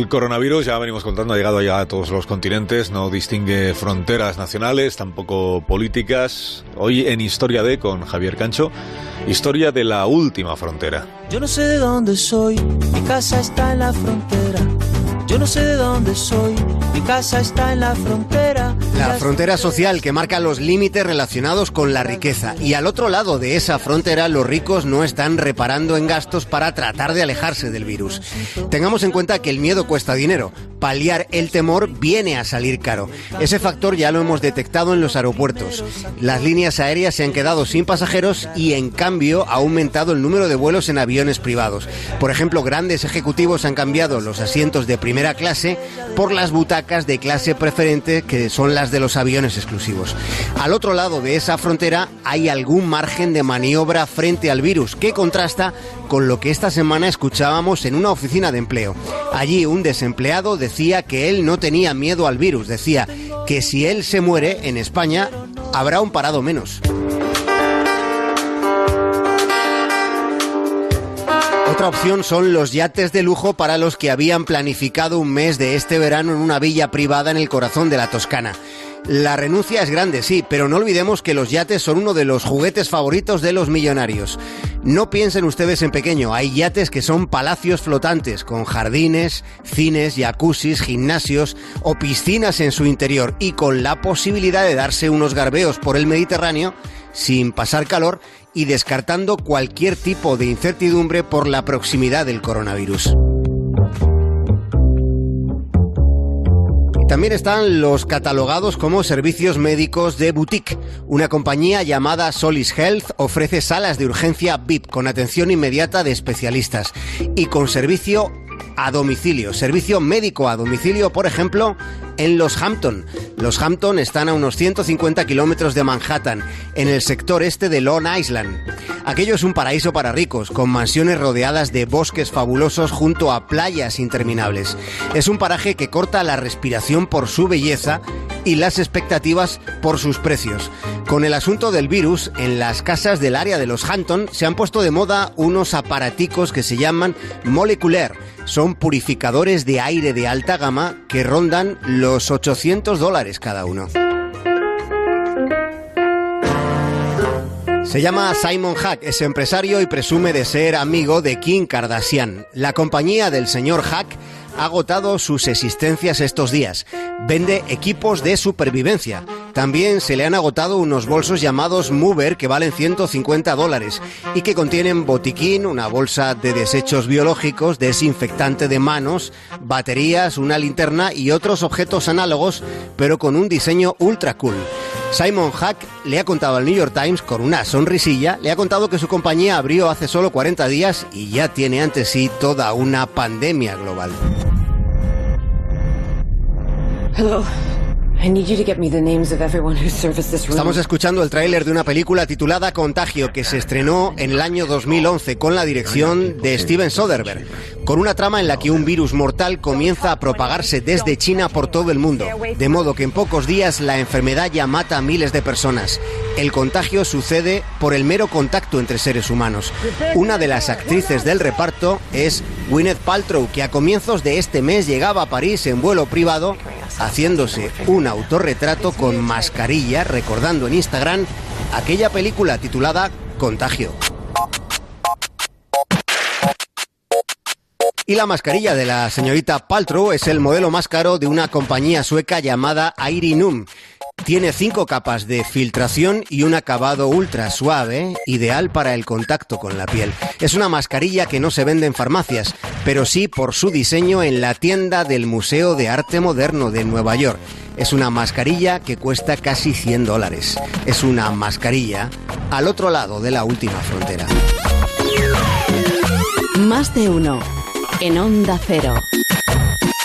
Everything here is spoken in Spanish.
El coronavirus, ya venimos contando, ha llegado ya a todos los continentes, no distingue fronteras nacionales, tampoco políticas. Hoy en Historia de con Javier Cancho, historia de la última frontera. Yo no sé de dónde soy, mi casa está en la frontera. Yo no sé de dónde soy, mi casa está en la frontera. La frontera social que marca los límites relacionados con la riqueza. Y al otro lado de esa frontera, los ricos no están reparando en gastos para tratar de alejarse del virus. Tengamos en cuenta que el miedo cuesta dinero. Paliar el temor viene a salir caro. Ese factor ya lo hemos detectado en los aeropuertos. Las líneas aéreas se han quedado sin pasajeros y en cambio ha aumentado el número de vuelos en aviones privados. Por ejemplo, grandes ejecutivos han cambiado los asientos de primera clase por las butacas de clase preferente que son las de los aviones exclusivos. Al otro lado de esa frontera hay algún margen de maniobra frente al virus que contrasta con lo que esta semana escuchábamos en una oficina de empleo. Allí un desempleado decía que él no tenía miedo al virus, decía que si él se muere en España habrá un parado menos. Otra opción son los yates de lujo para los que habían planificado un mes de este verano en una villa privada en el corazón de la Toscana. La renuncia es grande, sí, pero no olvidemos que los yates son uno de los juguetes favoritos de los millonarios. No piensen ustedes en pequeño, hay yates que son palacios flotantes, con jardines, cines, jacuzzis, gimnasios o piscinas en su interior y con la posibilidad de darse unos garbeos por el Mediterráneo sin pasar calor y descartando cualquier tipo de incertidumbre por la proximidad del coronavirus. También están los catalogados como servicios médicos de boutique. Una compañía llamada Solis Health ofrece salas de urgencia VIP con atención inmediata de especialistas y con servicio a domicilio, servicio médico a domicilio, por ejemplo, en Los Hampton. Los Hampton están a unos 150 kilómetros de Manhattan, en el sector este de Long Island. Aquello es un paraíso para ricos, con mansiones rodeadas de bosques fabulosos junto a playas interminables. Es un paraje que corta la respiración por su belleza y las expectativas por sus precios. Con el asunto del virus, en las casas del área de los Hampton se han puesto de moda unos aparaticos que se llaman molecular. Son purificadores de aire de alta gama que rondan los 800 dólares cada uno. Se llama Simon Hack, es empresario y presume de ser amigo de Kim Kardashian. La compañía del señor Hack ha agotado sus existencias estos días. Vende equipos de supervivencia. También se le han agotado unos bolsos llamados Mover que valen 150 dólares y que contienen botiquín, una bolsa de desechos biológicos, desinfectante de manos, baterías, una linterna y otros objetos análogos, pero con un diseño ultra cool. Simon Hack le ha contado al New York Times con una sonrisilla, le ha contado que su compañía abrió hace solo 40 días y ya tiene ante sí toda una pandemia global. Hello. Estamos escuchando el tráiler de una película titulada Contagio que se estrenó en el año 2011 con la dirección de Steven Soderbergh, con una trama en la que un virus mortal comienza a propagarse desde China por todo el mundo, de modo que en pocos días la enfermedad ya mata a miles de personas. El contagio sucede por el mero contacto entre seres humanos. Una de las actrices del reparto es Gwyneth Paltrow, que a comienzos de este mes llegaba a París en vuelo privado haciéndose un autorretrato con mascarilla, recordando en Instagram aquella película titulada Contagio. Y la mascarilla de la señorita Paltrow es el modelo más caro de una compañía sueca llamada Airinum. Tiene cinco capas de filtración y un acabado ultra suave, ideal para el contacto con la piel. Es una mascarilla que no se vende en farmacias, pero sí por su diseño en la tienda del Museo de Arte Moderno de Nueva York. Es una mascarilla que cuesta casi 100 dólares. Es una mascarilla al otro lado de la última frontera. Más de uno en Onda Cero.